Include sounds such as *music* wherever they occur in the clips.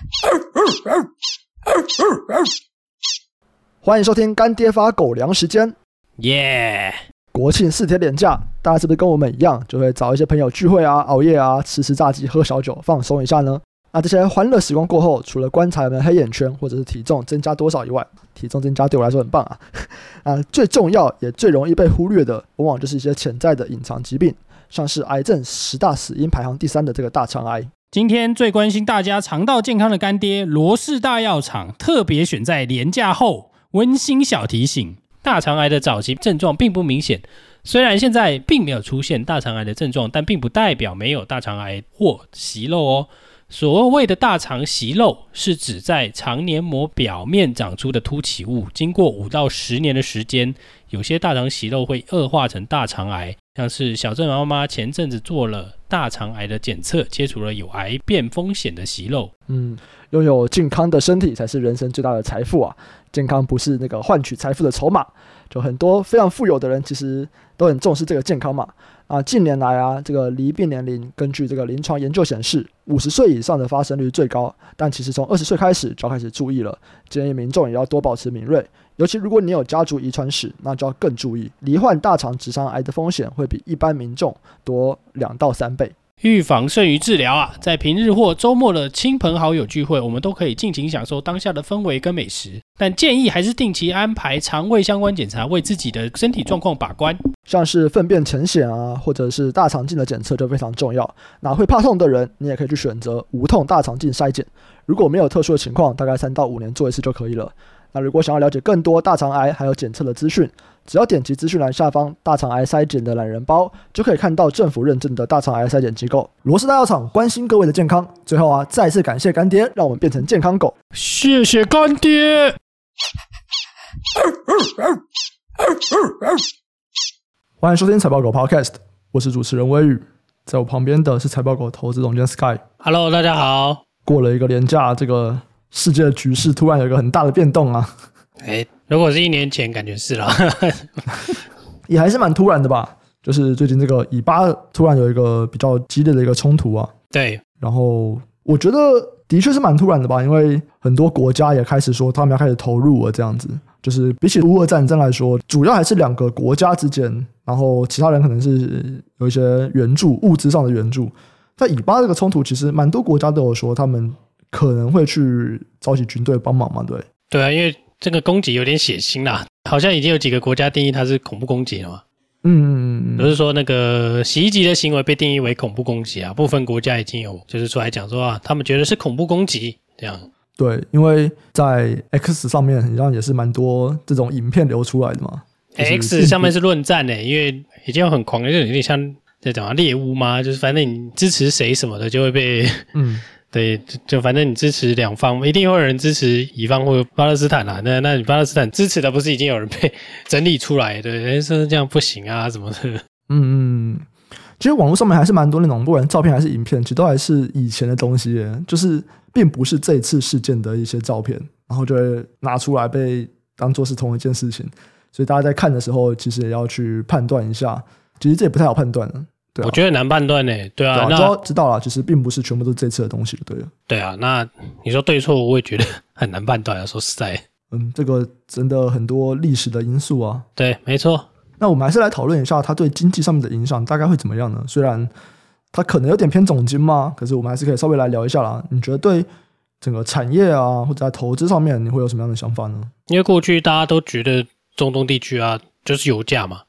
*laughs* 欢迎收听干爹发狗粮时间，耶！国庆四天连假，大家是不是跟我们一样，就会找一些朋友聚会啊、熬夜啊、吃吃炸鸡、喝小酒，放松一下呢？那这些欢乐时光过后，除了观察有没有黑眼圈或者是体重增加多少以外，体重增加对我来说很棒啊！*laughs* 啊，最重要也最容易被忽略的，往往就是一些潜在的隐藏疾病，像是癌症十大死因排行第三的这个大肠癌。今天最关心大家肠道健康的干爹罗氏大药厂，特别选在连假后温馨小提醒：大肠癌的早期症状并不明显。虽然现在并没有出现大肠癌的症状，但并不代表没有大肠癌或息肉哦。所谓的大肠息肉，是指在肠黏膜表面长出的凸起物，经过五到十年的时间，有些大肠息肉会恶化成大肠癌。像是小镇妈妈前阵子做了大肠癌的检测，切除了有癌变风险的息肉。嗯，拥有健康的身体才是人生最大的财富啊！健康不是那个换取财富的筹码。就很多非常富有的人，其实都很重视这个健康嘛。啊，近年来啊，这个离病年龄根据这个临床研究显示，五十岁以上的发生率最高。但其实从二十岁开始就要开始注意了，建议民众也要多保持敏锐。尤其如果你有家族遗传史，那就要更注意，罹患大肠直肠癌的风险会比一般民众多两到三倍。预防胜于治疗啊！在平日或周末的亲朋好友聚会，我们都可以尽情享受当下的氛围跟美食。但建议还是定期安排肠胃相关检查，为自己的身体状况把关。像是粪便潜血啊，或者是大肠镜的检测就非常重要。那会怕痛的人，你也可以去选择无痛大肠镜筛检。如果没有特殊的情况，大概三到五年做一次就可以了。那如果想要了解更多大肠癌还有检测的资讯，只要点击资讯栏下方大肠癌筛检的懒人包，就可以看到政府认证的大肠癌筛检机构罗氏大药厂，关心各位的健康。最后啊，再次感谢干爹，让我们变成健康狗。谢谢干爹。欢迎收听财报狗 Podcast，我是主持人威宇，在我旁边的是财报狗投资总监 Sky。Hello，大家好。过了一个年假，这个。世界的局势突然有一个很大的变动啊！哎，如果是一年前，感觉是了，*laughs* 也还是蛮突然的吧？就是最近这个以巴突然有一个比较激烈的一个冲突啊。对，然后我觉得的确是蛮突然的吧，因为很多国家也开始说他们要开始投入了，这样子。就是比起乌俄战争来说，主要还是两个国家之间，然后其他人可能是有一些援助，物资上的援助。在以巴这个冲突，其实蛮多国家都有说他们。可能会去召集军队帮忙嘛？对，对啊，因为这个攻击有点血腥啦，好像已经有几个国家定义它是恐怖攻击了嘛。嗯，不是说那个袭击的行为被定义为恐怖攻击啊，部分国家已经有就是出来讲说啊，他们觉得是恐怖攻击这样。对，因为在 X 上面好像也是蛮多这种影片流出来的嘛。X 上面是论战诶，因为已经有很狂的，就有点像在讲猎巫嘛，就是反正你支持谁什么的就会被嗯。对，就反正你支持两方，一定会有人支持乙方或巴勒斯坦啦。那那你巴勒斯坦支持的不是已经有人被 *laughs* 整理出来？对，人说这样不行啊，什么的。嗯嗯，其实网络上面还是蛮多那种，不管照片还是影片，其实都还是以前的东西，就是并不是这次事件的一些照片，然后就会拿出来被当做是同一件事情。所以大家在看的时候，其实也要去判断一下。其实这也不太好判断。对啊、我觉得难判断呢，对啊，对啊，那知道了，其实并不是全部都是这次的东西，对了。对啊，那你说对错，我也觉得很难判断啊。说实在，嗯，这个真的很多历史的因素啊。对，没错。那我们还是来讨论一下它对经济上面的影响大概会怎么样呢？虽然它可能有点偏总经嘛，可是我们还是可以稍微来聊一下啦。你觉得对整个产业啊，或者在投资上面，你会有什么样的想法呢？因为过去大家都觉得中东地区啊，就是油价嘛，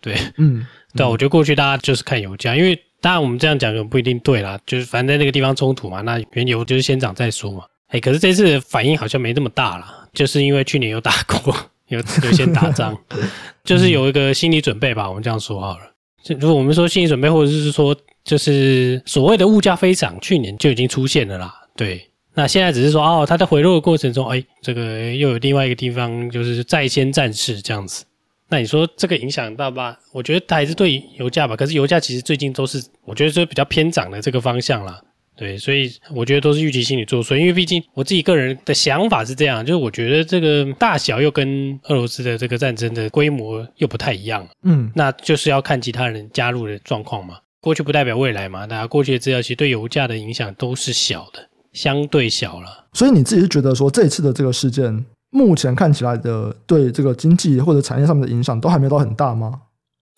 对，嗯。对，我觉得过去大家就是看油价，因为当然我们这样讲不一定对啦，就是反正在那个地方冲突嘛，那原油就是先涨再说嘛。哎，可是这次反应好像没那么大啦，就是因为去年有打过，*laughs* 有有先打仗，*laughs* 就是有一个心理准备吧，我们这样说好了。就如果我们说心理准备，或者是说就是所谓的物价飞涨，去年就已经出现了啦。对，那现在只是说哦，它在回落的过程中，哎，这个又有另外一个地方就是在先战事这样子。那你说这个影响大吧？我觉得它还是对油价吧。可是油价其实最近都是，我觉得是比较偏涨的这个方向啦。对，所以我觉得都是预期心理作祟。因为毕竟我自己个人的想法是这样，就是我觉得这个大小又跟俄罗斯的这个战争的规模又不太一样。嗯，那就是要看其他人加入的状况嘛。过去不代表未来嘛。大家过去的资料其实对油价的影响都是小的。相对小了。所以你自己是觉得说，这一次的这个事件，目前看起来的对这个经济或者产业上面的影响都还没有到很大吗？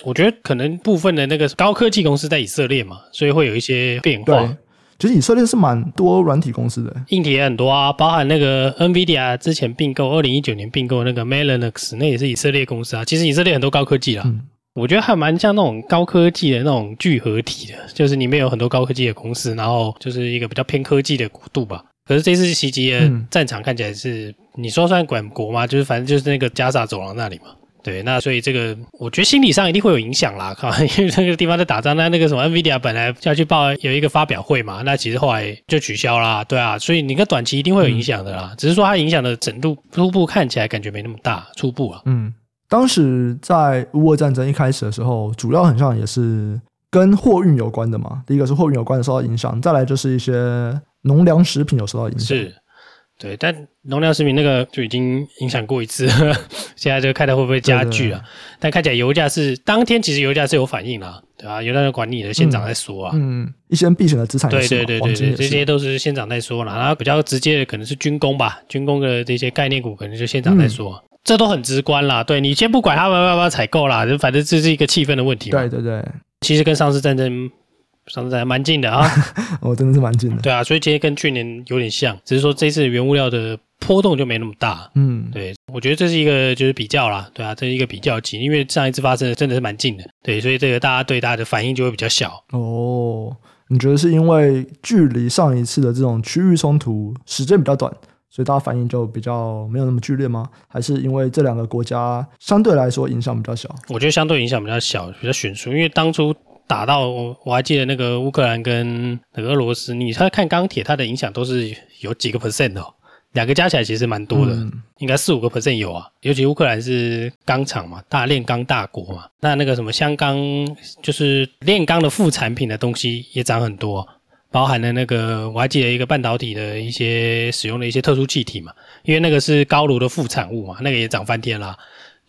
我觉得可能部分的那个高科技公司在以色列嘛，所以会有一些变化。其实以色列是蛮多软体公司的，硬体也很多啊，包含那个 NVIDIA 之前并购，二零一九年并购那个 Mellanox，那也是以色列公司啊。其实以色列很多高科技啦，嗯、我觉得还蛮像那种高科技的那种聚合体的，就是里面有很多高科技的公司，然后就是一个比较偏科技的国度吧。可是这次袭击的战场看起来是，嗯、你说算管国吗？就是反正就是那个加沙走廊那里嘛。对，那所以这个我觉得心理上一定会有影响啦，靠，*laughs* 因为那个地方在打仗，那那个什么 NVIDIA 本来要去报有一个发表会嘛，那其实后来就取消啦，对啊，所以你个短期一定会有影响的啦，嗯、只是说它影响的程度初步看起来感觉没那么大，初步啊。嗯，当时在乌俄战争一开始的时候，主要很像也是跟货运有关的嘛，第一个是货运有关的受到影响，再来就是一些农粮食品有受到影响。是。对，但农粮食品那个就已经影响过一次 *laughs* 现在就看它会不会加剧啊？对对对，但看起来油价是当天其实油价是有反应啦，对啊，有那个管理的县长在说啊，嗯，嗯，一些避险的资产，对对对对对，这些都是县长在说啦。然后比较直接的可能是军工吧，军工的这些概念股可能就县长在说，嗯、这都很直观啦。对，你先不管他们要不要采购啦，就反正这是一个气氛的问题嘛。对对对，其实跟上次战争。上次还蛮近的啊，*laughs* 哦，真的是蛮近的。对啊，所以今天跟去年有点像，只是说这次原物料的波动就没那么大。嗯，对，我觉得这是一个就是比较啦，对啊，这是一个比较级，因为上一次发生的真的是蛮近的，对，所以这个大家对大家的反应就会比较小。哦，你觉得是因为距离上一次的这种区域冲突时间比较短，所以大家反应就比较没有那么剧烈吗？还是因为这两个国家相对来说影响比较小？我觉得相对影响比较小，比较悬殊，因为当初。打到我我还记得那个乌克兰跟那个俄罗斯，你看钢铁，它的影响都是有几个 percent 哦，两个加起来其实蛮多的，嗯、应该四五个 percent 有啊。尤其乌克兰是钢厂嘛，大炼钢大国嘛，那那个什么香钢就是炼钢的副产品的东西也涨很多，包含了那个我还记得一个半导体的一些使用的一些特殊气体嘛，因为那个是高炉的副产物嘛，那个也涨翻天啦。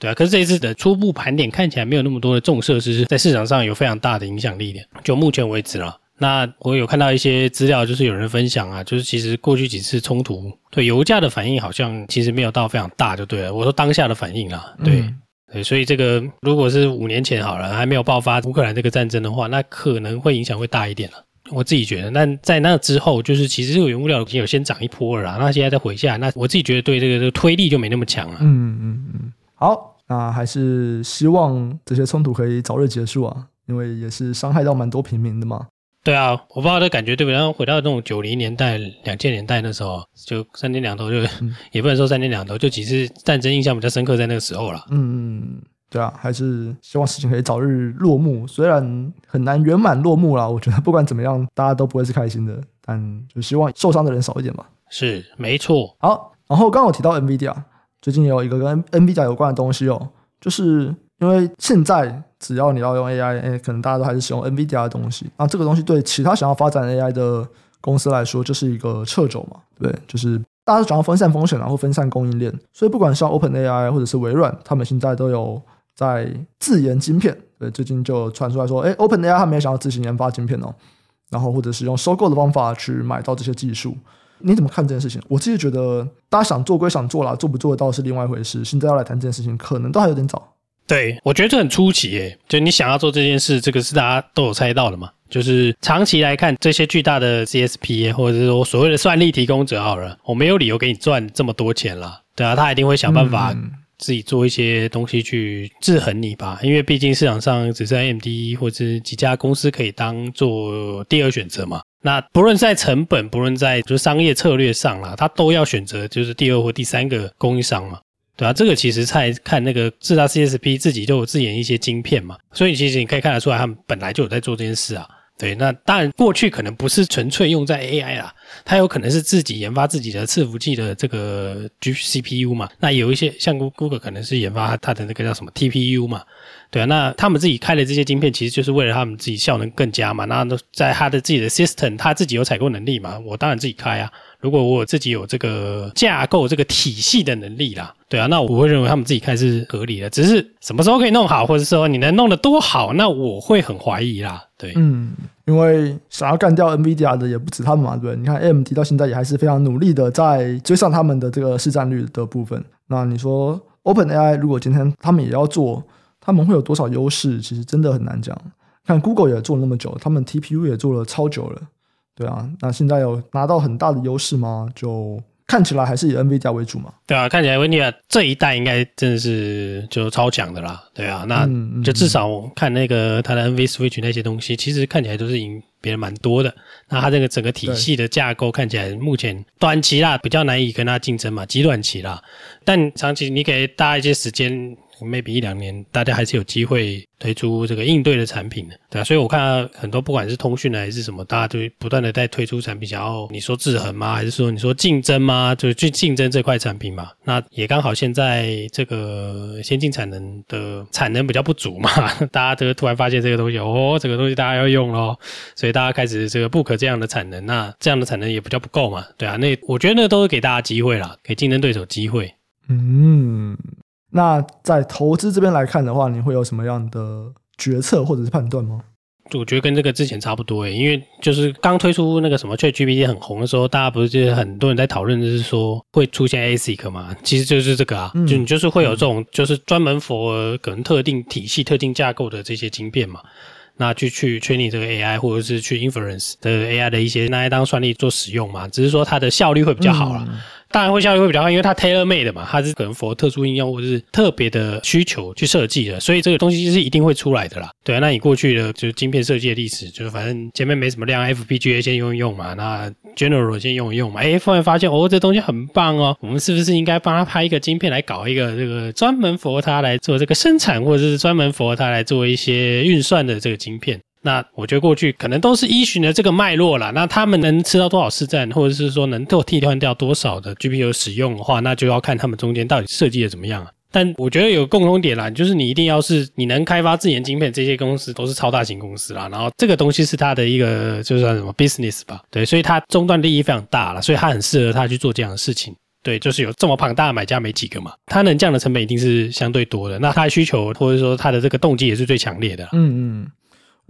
对啊，可是这一次的初步盘点看起来没有那么多的重设施在市场上有非常大的影响力的，就目前为止了。那我有看到一些资料，就是有人分享啊，就是其实过去几次冲突对油价的反应好像其实没有到非常大，就对了。我说当下的反应啦，对、嗯、对，所以这个如果是五年前好了，还没有爆发乌克兰这个战争的话，那可能会影响会大一点了。我自己觉得，那在那之后，就是其实这个原物料已经有先涨一波了，那现在再回下，那我自己觉得对这个这个推力就没那么强了。嗯嗯嗯，好。那还是希望这些冲突可以早日结束啊，因为也是伤害到蛮多平民的嘛。对啊，我不知道的感觉对不对？然后回到那种九零年代、两千年代那时候，就三天两头就，也不能说三天两头，就几次战争印象比较深刻在那个时候了。嗯嗯，对啊，还是希望事情可以早日落幕，虽然很难圆满落幕啦。我觉得不管怎么样，大家都不会是开心的，但就希望受伤的人少一点吧。是，没错。好，然后刚刚我提到 NVIDIA。最近也有一个跟 NVIDIA 有关的东西哦，就是因为现在只要你要用 AI，哎，可能大家都还是使用 N V 加的东西。那这个东西对其他想要发展 AI 的公司来说，就是一个掣肘嘛，对，就是大家都想要分散风险，然后分散供应链。所以不管是 OpenAI 或者是微软，他们现在都有在自研晶片。对，最近就传出来说，哎，OpenAI 他们也想要自行研发晶片哦，然后或者是用收购的方法去买到这些技术。你怎么看这件事情？我自己觉得，大家想做归想做啦，做不做得到是另外一回事。现在要来谈这件事情，可能都还有点早。对，我觉得这很出奇诶，就你想要做这件事，这个是大家都有猜到的嘛。就是长期来看，这些巨大的 CSP 或者是说所谓的算力提供者好了，我没有理由给你赚这么多钱啦。对啊，他一定会想办法自己做一些东西去制衡你吧。因为毕竟市场上只剩 AMD 或者是几家公司可以当做第二选择嘛。那不论在成本，不论在就是商业策略上啦，他都要选择就是第二或第三个供应商嘛，对啊，这个其实在看那个自大 CSP 自己就有自研一些晶片嘛，所以其实你可以看得出来，他们本来就有在做这件事啊。对，那当然过去可能不是纯粹用在 AI 啦，它有可能是自己研发自己的伺服器的这个 G C P U 嘛。那有一些像 Google 可能是研发它的那个叫什么 TPU 嘛。对啊，那他们自己开的这些晶片，其实就是为了他们自己效能更佳嘛。那都在他的自己的 system，他自己有采购能力嘛。我当然自己开啊。如果我自己有这个架构、这个体系的能力啦，对啊，那我会认为他们自己开是合理的。只是什么时候可以弄好，或者说你能弄得多好，那我会很怀疑啦。对，嗯，因为想要干掉 NVIDIA 的也不止他们嘛，对不对？你看 AMD 到现在也还是非常努力的在追上他们的这个市占率的部分。那你说 OpenAI 如果今天他们也要做，他们会有多少优势？其实真的很难讲。看 Google 也做了那么久，他们 TPU 也做了超久了，对啊。那现在有拿到很大的优势吗？就看起来还是以 NVIDIA 为主嘛。对啊，看起来 NVIDIA 这一代应该真的是就超强的啦。对啊，那就至少看那个它的 NVSwitch 那些东西，其实看起来都是赢别人蛮多的。那它这个整个体系的架构看起来目前短期啦比较难以跟它竞争嘛，极短期啦。但长期你给大家一些时间。Maybe 一两年，大家还是有机会推出这个应对的产品的，对啊，所以我看很多不管是通讯的还是什么，大家都不断的在推出产品，想要你说制衡吗？还是说你说竞争吗？就是去竞争这块产品嘛。那也刚好现在这个先进产能的产能比较不足嘛，*laughs* 大家都突然发现这个东西，哦，这个东西大家要用咯，所以大家开始这个 book 这样的产能，那这样的产能也比较不够嘛，对啊，那我觉得那都是给大家机会啦，给竞争对手机会。嗯。那在投资这边来看的话，你会有什么样的决策或者是判断吗？我觉得跟这个之前差不多诶，因为就是刚推出那个什么 ChatGPT 很红的时候，大家不是就是很多人在讨论，就是说会出现 ASIC 嘛，其实就是这个啊，嗯、就你就是会有这种就是专门 for 可能特定体系、特定架构的这些晶片嘛，那去去 training 这个 AI 或者是去 inference 的 AI 的一些拿来当算力做使用嘛，只是说它的效率会比较好啦。嗯当然会效率会比较高，因为它 tailor made 的嘛，它是可能 for 特殊应用或者是特别的需求去设计的，所以这个东西是一定会出来的啦。对啊，那你过去的就是晶片设计的历史，就是反正前面没什么量，FPGA 先用一用嘛，那 general 先用一用嘛，哎，突然发现哦，这东西很棒哦，我们是不是应该帮他拍一个晶片来搞一个这个专门 for 它来做这个生产，或者是专门 for 它来做一些运算的这个晶片？那我觉得过去可能都是依循的这个脉络啦。那他们能吃到多少市占，或者是说能够替换掉多少的 GPU 使用的话，那就要看他们中间到底设计的怎么样啊。但我觉得有共同点啦，就是你一定要是你能开发自研晶片，这些公司都是超大型公司啦。然后这个东西是它的一个就算什么 business 吧，对，所以它终端利益非常大了，所以它很适合它去做这样的事情。对，就是有这么庞大的买家没几个嘛，它能降的成本一定是相对多的。那它的需求或者说它的这个动机也是最强烈的。嗯嗯。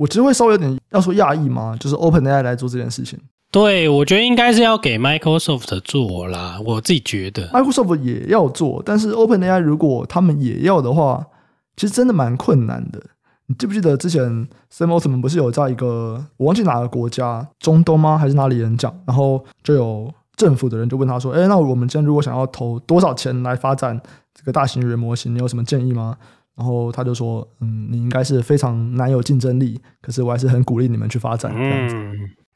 我其实会稍微有点要说讶异嘛，就是 OpenAI 来做这件事情。对，我觉得应该是要给 Microsoft 做啦，我自己觉得 Microsoft 也要做，但是 OpenAI 如果他们也要的话，其实真的蛮困难的。你记不记得之前 Sam Altman 不是有在一个我忘记哪个国家，中东吗还是哪里演讲，然后就有政府的人就问他说：“哎，那我们今天如果想要投多少钱来发展这个大型语言模型，你有什么建议吗？”然后他就说：“嗯，你应该是非常难有竞争力，可是我还是很鼓励你们去发展。这样子，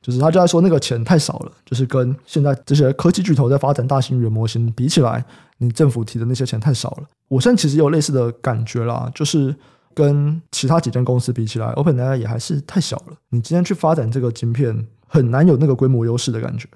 就是他就在说那个钱太少了，就是跟现在这些科技巨头在发展大型语言模型比起来，你政府提的那些钱太少了。我现在其实有类似的感觉啦，就是跟其他几间公司比起来，OpenAI 也还是太小了。你今天去发展这个晶片，很难有那个规模优势的感觉。”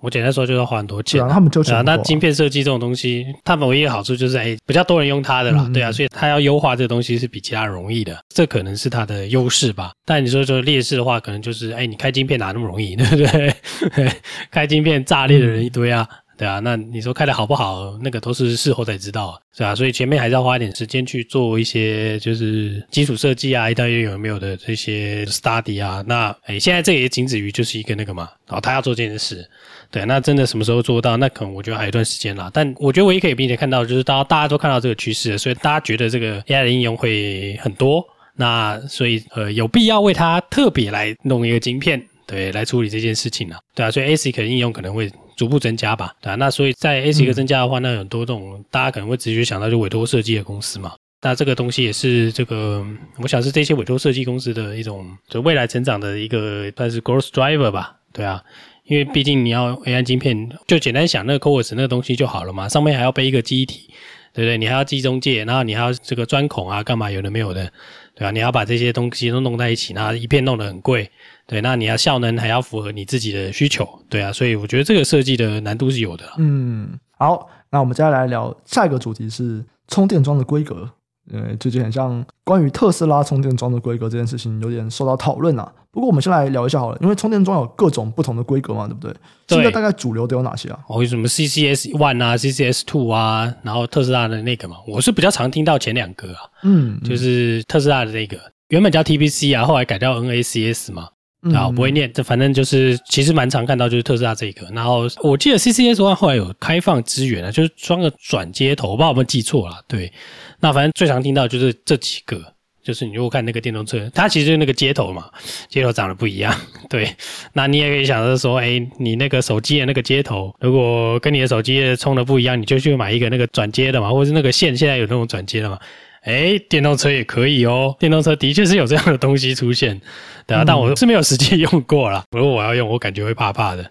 我简单说，就要花很多钱。对啊，他们就啊，那晶片设计这种东西，他们唯一的好处就是，哎，比较多人用它的啦。对啊，所以它要优化这个东西是比其他容易的，这可能是它的优势吧。但你说说劣势的话，可能就是，哎，你开晶片哪那么容易，对不对？*laughs* 开晶片炸裂的人一堆啊，对啊。那你说开的好不好，那个都是事后才知道，是吧？所以前面还是要花一点时间去做一些，就是基础设计啊，一大堆有没有的这些 study 啊。那哎，现在这也仅止于就是一个那个嘛，然后他要做这件事。对，那真的什么时候做到？那可能我觉得还有一段时间啦。但我觉得唯一可以并且看到，就是大家大家都看到这个趋势，所以大家觉得这个 AI 的应用会很多。那所以呃，有必要为它特别来弄一个晶片，对，来处理这件事情了。对啊，所以 ASIC 的应用可能会逐步增加吧。对啊，那所以在 ASIC 增加的话，那很多这种大家可能会直接想到就委托设计的公司嘛。那这个东西也是这个，我想是这些委托设计公司的一种就未来成长的一个算是 growth driver 吧。对啊。因为毕竟你要 AI 晶片，就简单想那个 CoWoS 那个东西就好了嘛，上面还要背一个记忆体，对不对？你还要记中介，然后你还要这个钻孔啊，干嘛有的没有的，对吧？你要把这些东西都弄在一起，然后一片弄得很贵，对，那你要效能还要符合你自己的需求，对啊，所以我觉得这个设计的难度是有的。嗯，好，那我们接下来聊下一个主题是充电桩的规格。呃，最近很像关于特斯拉充电桩的规格这件事情有点受到讨论啊。不过我们先来聊一下好了，因为充电桩有各种不同的规格嘛，对不对？对。现在大概主流都有哪些啊？哦，有什么 CCS One 啊，CCS Two 啊，然后特斯拉的那个嘛，我是比较常听到前两个啊。嗯，就是特斯拉的那个原本叫 TBC 啊，后来改叫 NACS 嘛。啊，不会念，这反正就是其实蛮常看到，就是特斯拉这一个。然后我记得 CCS One 后来有开放资源啊，就是装个转接头，我不知道有没有记错了。对，那反正最常听到就是这几个，就是你如果看那个电动车，它其实就那个接头嘛，接头长得不一样。对，那你也可以想着说，哎，你那个手机的那个接头，如果跟你的手机充的不一样，你就去买一个那个转接的嘛，或者是那个线现在有那种转接的嘛。哎，电动车也可以哦，电动车的确是有这样的东西出现，对啊，但我是没有实际用过啦。如果我要用，我感觉会怕怕的。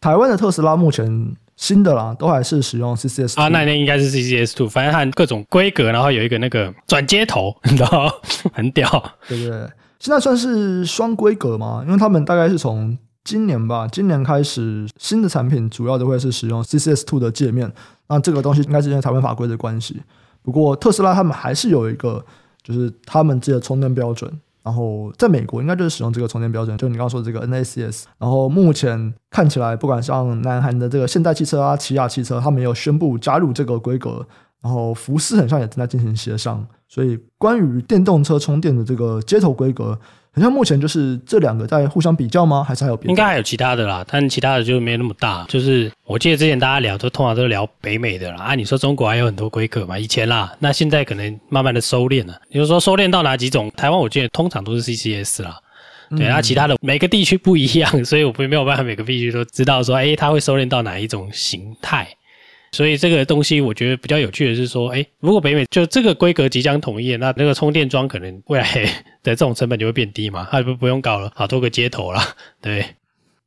台湾的特斯拉目前新的啦，都还是使用 CCS 啊，那那应该是 CCS Two，反正它各种规格，然后有一个那个转接头，*laughs* 你知道，很屌，对不对？现在算是双规格嘛，因为他们大概是从今年吧，今年开始新的产品主要都会是使用 CCS Two 的界面，那这个东西应该是因为台湾法规的关系。不过特斯拉他们还是有一个，就是他们自己的充电标准。然后在美国应该就是使用这个充电标准，就你刚刚说的这个 NACS。然后目前看起来，不管像南韩的这个现代汽车啊、起亚汽车，他们有宣布加入这个规格。然后福斯很像也正在进行协商。所以关于电动车充电的这个接头规格。好像目前就是这两个在互相比较吗？还是还有别的？应该还有其他的啦，但其他的就没那么大。就是我记得之前大家聊都通常都聊北美的啦。啊，你说中国还有很多规格嘛？以前啦，那现在可能慢慢的收敛了。比如说收敛到哪几种？台湾我记得通常都是 CCS 啦。对，那其他的每个地区不一样，所以我不没有办法每个地区都知道说，哎，它会收敛到哪一种形态。所以这个东西我觉得比较有趣的是说，哎，如果北美就这个规格即将统一，那那个充电桩可能未来 *laughs* 的这种成本就会变低嘛，它不不用搞了好多个接头了，*laughs* 对。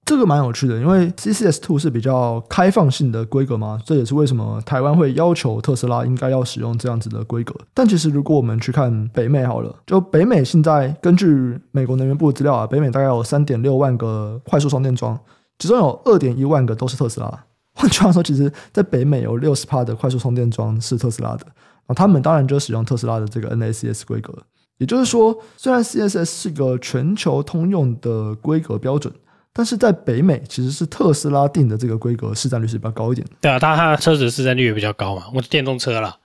这个蛮有趣的，因为 CCS Two 是比较开放性的规格嘛，这也是为什么台湾会要求特斯拉应该要使用这样子的规格。但其实如果我们去看北美好了，就北美现在根据美国能源部的资料啊，北美大概有三点六万个快速充电桩，其中有二点一万个都是特斯拉。换句话说，其实在北美有六十帕的快速充电桩是特斯拉的，啊，他们当然就使用特斯拉的这个 NACS 规格。也就是说，虽然 CSS 是个全球通用的规格标准，但是在北美其实是特斯拉定的这个规格市占率是比较高一点。对啊，它它车子市占率也比较高嘛，我的电动车啦。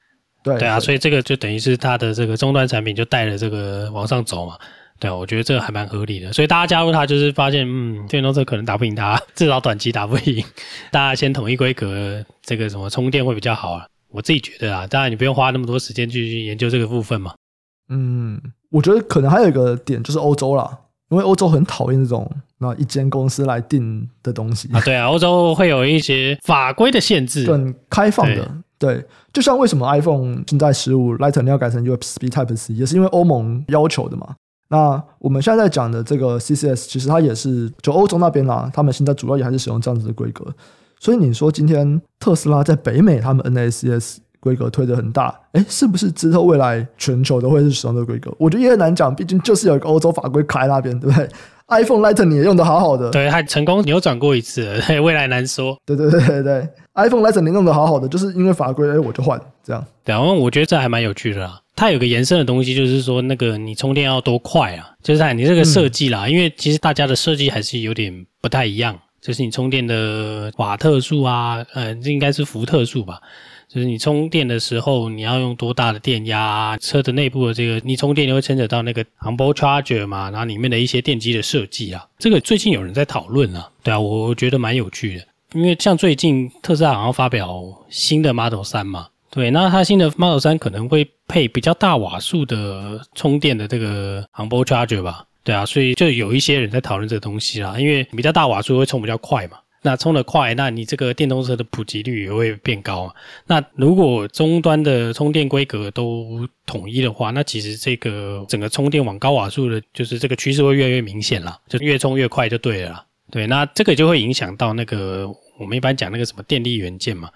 对对啊，所以这个就等于是它的这个终端产品就带着这个往上走嘛。对啊，我觉得这个还蛮合理的，所以大家加入它，就是发现，嗯，电动车可能打不赢它，*laughs* 至少短期打不赢。*laughs* 大家先统一规格，这个什么充电会比较好啊？我自己觉得啊，当然你不用花那么多时间去研究这个部分嘛。嗯，我觉得可能还有一个点就是欧洲啦，因为欧洲很讨厌这种那一间公司来定的东西啊。对啊，欧洲会有一些法规的限制，很开放的。对，对，就像为什么 iPhone 现在十五 Lightning 要改成 USB Type C，也是因为欧盟要求的嘛。那我们现在在讲的这个 CCS，其实它也是就欧洲那边啦，他们现在主要也还是使用这样子的规格。所以你说今天特斯拉在北美他们 NACS 规格推得很大，哎，是不是之后未来全球都会是使用这个规格？我觉得也很难讲，毕竟就是有一个欧洲法规卡在那边，对不对？iPhone Lightning 你也用的好好的，对，还成功扭转过一次了，*laughs* 未来难说。对对对对对，iPhone Lightning 你用的好好的，就是因为法规，哎，我就换这样。然后我觉得这还蛮有趣的啦。它有个延伸的东西，就是说那个你充电要多快啊？就是看你这个设计啦，因为其实大家的设计还是有点不太一样。就是你充电的瓦特数啊，呃，这应该是伏特数吧？就是你充电的时候你要用多大的电压啊？车的内部的这个你充电你会牵扯到那个 onboard charger 嘛，然后里面的一些电机的设计啊，这个最近有人在讨论啊。对啊，我觉得蛮有趣的，因为像最近特斯拉好像发表新的 Model 3嘛。对，那它新的 Model 3可能会配比较大瓦数的充电的这个 onboard charger 吧？对啊，所以就有一些人在讨论这个东西啦。因为比较大瓦数会充比较快嘛，那充得快，那你这个电动车的普及率也会变高嘛。那如果终端的充电规格都统一的话，那其实这个整个充电往高瓦数的，就是这个趋势会越来越明显啦，就越充越快就对了啦。对，那这个就会影响到那个我们一般讲那个什么电力元件嘛。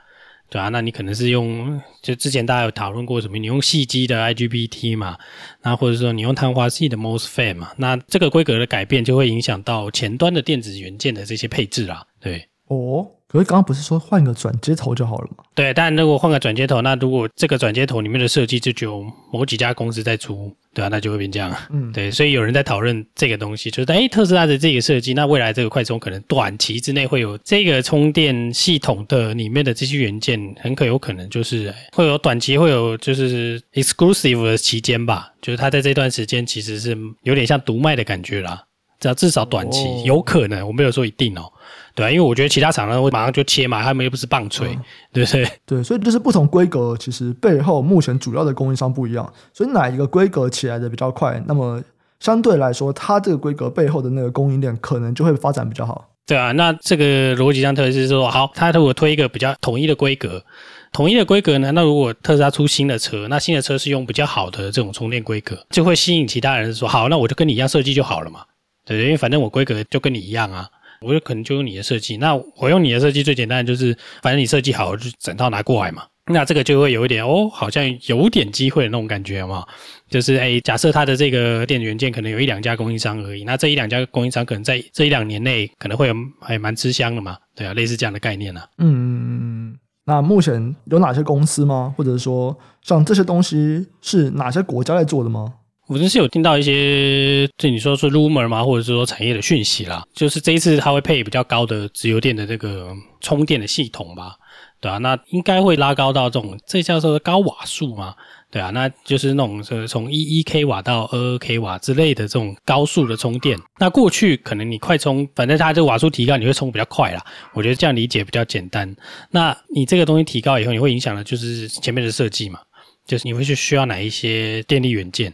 对啊，那你可能是用，就之前大家有讨论过什么，你用细基的 IGBT 嘛，那或者说你用碳化系的 MOSFET 嘛，那这个规格的改变就会影响到前端的电子元件的这些配置啦，对。哦。可是刚刚不是说换个转接头就好了吗？对，但如果换个转接头，那如果这个转接头里面的设计就只有某几家公司在出，对啊，那就会变这样。嗯，对，所以有人在讨论这个东西，就是哎，特斯拉的这个设计，那未来这个快充可能短期之内会有这个充电系统的里面的这些元件，很可有可能就是会有短期会有就是 exclusive 的期间吧，就是它在这段时间其实是有点像独卖的感觉啦。只要至少短期、哦、有可能，我没有说一定哦。对啊，因为我觉得其他厂商会马上就切嘛，他们又不是棒槌，嗯、对不对？*laughs* 对，所以就是不同规格，其实背后目前主要的供应商不一样，所以哪一个规格起来的比较快，那么相对来说，它这个规格背后的那个供应链可能就会发展比较好。对啊，那这个逻辑上特别是说，好，他如果推一个比较统一的规格，统一的规格呢，那如果特斯拉出新的车，那新的车是用比较好的这种充电规格，就会吸引其他人说，好，那我就跟你一样设计就好了嘛，对，因为反正我规格就跟你一样啊。我就可能就用你的设计，那我用你的设计最简单就是，反正你设计好就整套拿过来嘛。那这个就会有一点哦，好像有点机会的那种感觉嘛。就是哎，假设它的这个电子元件可能有一两家供应商而已，那这一两家供应商可能在这一两年内可能会有还蛮吃香的嘛。对啊，类似这样的概念啊。嗯，那目前有哪些公司吗？或者说像这些东西是哪些国家在做的吗？我真是有听到一些，就你说是 rumor 吗，或者是说产业的讯息啦，就是这一次它会配比较高的直流电的这个充电的系统吧，对啊，那应该会拉高到这种，这叫做高瓦数嘛，对啊，那就是那种是从一一 k 瓦到二二 k 瓦之类的这种高速的充电。那过去可能你快充，反正它这个瓦数提高，你会充比较快啦。我觉得这样理解比较简单。那你这个东西提高以后，你会影响的就是前面的设计嘛，就是你会去需要哪一些电力元件。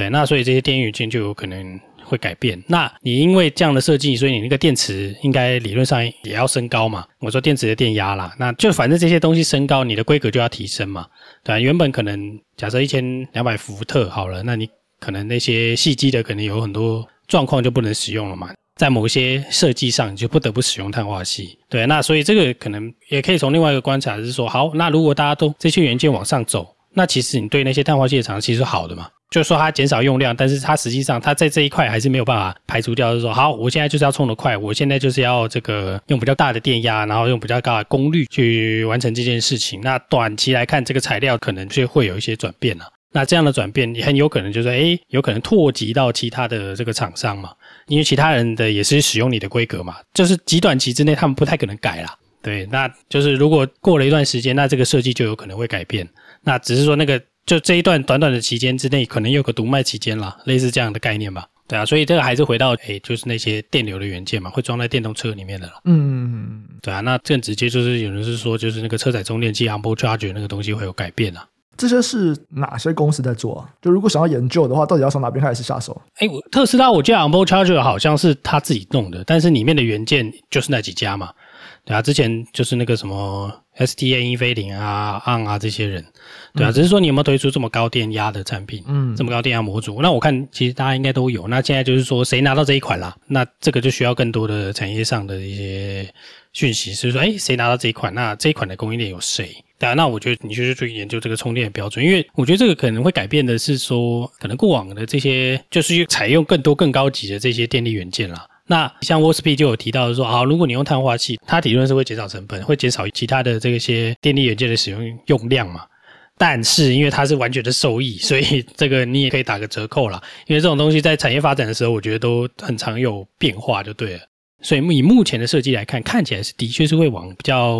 对，那所以这些电元件就有可能会改变。那你因为这样的设计，所以你那个电池应该理论上也要升高嘛？我说电池的电压啦，那就反正这些东西升高，你的规格就要提升嘛。对，原本可能假设一千两百伏特好了，那你可能那些细机的可能有很多状况就不能使用了嘛。在某些设计上，你就不得不使用碳化矽。对，那所以这个可能也可以从另外一个观察就是说，好，那如果大家都这些元件往上走，那其实你对那些碳化矽的厂其实是好的嘛。就是说它减少用量，但是它实际上它在这一块还是没有办法排除掉。就是说，好，我现在就是要充得快，我现在就是要这个用比较大的电压，然后用比较高的功率去完成这件事情。那短期来看，这个材料可能就会有一些转变了。那这样的转变也很有可能就是，诶，有可能拓及到其他的这个厂商嘛，因为其他人的也是使用你的规格嘛，就是极短期之内他们不太可能改啦。对，那就是如果过了一段时间，那这个设计就有可能会改变。那只是说那个。就这一段短短的期间之内，可能有个独卖期间啦，类似这样的概念吧。对啊，所以这个还是回到，诶，就是那些电流的元件嘛，会装在电动车里面的啦。嗯，对啊，那更直接就是有人是说，就是那个车载充电器 onboard charger 那个东西会有改变啊。这些是哪些公司在做啊？就如果想要研究的话，到底要从哪边开始下手？诶，我特斯拉，我记得 onboard charger 好像是他自己弄的，但是里面的元件就是那几家嘛。对啊，之前就是那个什么 ST N 英飞凌啊、昂啊这些人，对啊，只是说你有没有推出这么高电压的产品，嗯，这么高电压模组？那我看其实大家应该都有。那现在就是说谁拿到这一款啦？那这个就需要更多的产业上的一些讯息，是说，哎，谁拿到这一款？那这一款的供应链有谁？对啊，那我觉得你就是去研究这个充电的标准，因为我觉得这个可能会改变的是说，可能过往的这些就是采用更多更高级的这些电力元件啦。那像 Wolfspeed 就有提到说啊，如果你用碳化器，它理论是会减少成本，会减少其他的这些电力元件的使用用量嘛。但是因为它是完全的受益，所以 *laughs* 这个你也可以打个折扣啦。因为这种东西在产业发展的时候，我觉得都很常有变化，就对了。所以以目前的设计来看，看起来是的确是会往比较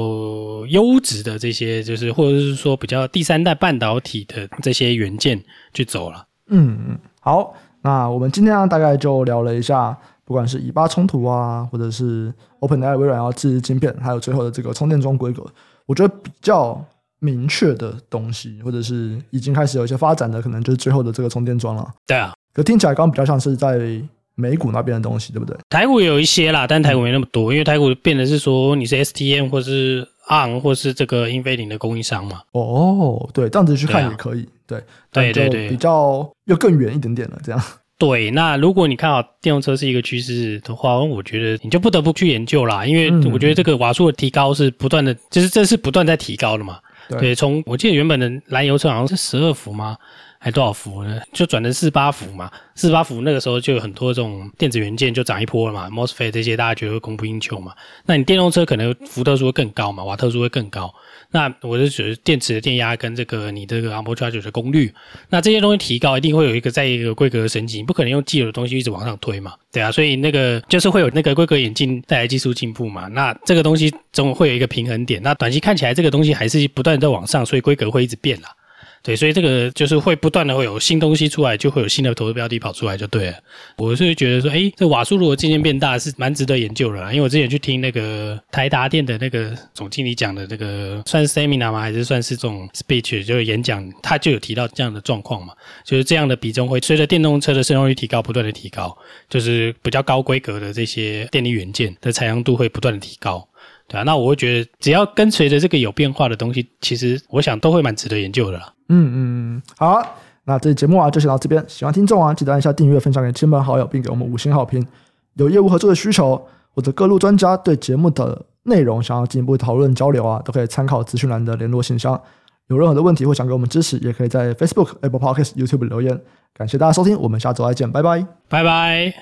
优质的这些，就是或者是说比较第三代半导体的这些元件去走了。嗯嗯，好，那我们今天呢，大概就聊了一下。不管是以巴冲突啊，或者是 OpenAI 微软要自制晶片，还有最后的这个充电桩规格，我觉得比较明确的东西，或者是已经开始有一些发展的，可能就是最后的这个充电桩了。对啊，可听起来刚刚比较像是在美股那边的东西，对不对？台股有一些啦，但台股没那么多，因为台股变的是说你是 STM 或是 ARM 或是这个英飞凌的供应商嘛。哦，对，这样子去看也可以。对，对对对，比较又更远一点点了，这样。对，那如果你看好电动车是一个趋势的话，我觉得你就不得不去研究啦，因为我觉得这个瓦数的提高是不断的，就是这是不断在提高的嘛。对，对，从我记得原本的燃油车好像是十二伏吗？还多少伏呢？就转成四八伏嘛，四八伏那个时候就有很多这种电子元件就涨一波了嘛，MOSFET 这些大家觉得供不应求嘛。那你电动车可能伏特数会更高嘛，瓦特数会更高。那我就觉得电池的电压跟这个你这个 onboard charger 的功率，那这些东西提高，一定会有一个在一个规格的升级，你不可能用既有的东西一直往上推嘛，对啊，所以那个就是会有那个规格演进带来技术进步嘛。那这个东西总会有一个平衡点。那短期看起来这个东西还是不断在往上，所以规格会一直变啦。对，所以这个就是会不断的会有新东西出来，就会有新的投资标的跑出来就对了。我是觉得说，哎，这瓦数如果渐渐变大，是蛮值得研究的啦。因为我之前去听那个台达电的那个总经理讲的那个，算是 seminar 吗？还是算是这种 speech，就是演讲，他就有提到这样的状况嘛，就是这样的比重会随着电动车的渗透率提高，不断的提高，就是比较高规格的这些电力元件的采用度会不断的提高。对啊，那我会觉得，只要跟随着这个有变化的东西，其实我想都会蛮值得研究的啦。嗯嗯，好，那这期节目啊就先到这边。喜欢听众啊，记得按下订阅、分享给亲朋好友，并给我们五星好评。有业务合作的需求，或者各路专家对节目的内容想要进一步讨论交流啊，都可以参考资讯栏的联络信箱。有任何的问题或想给我们支持，也可以在 Facebook、Apple Podcast、YouTube 留言。感谢大家收听，我们下周再见，拜拜，拜拜。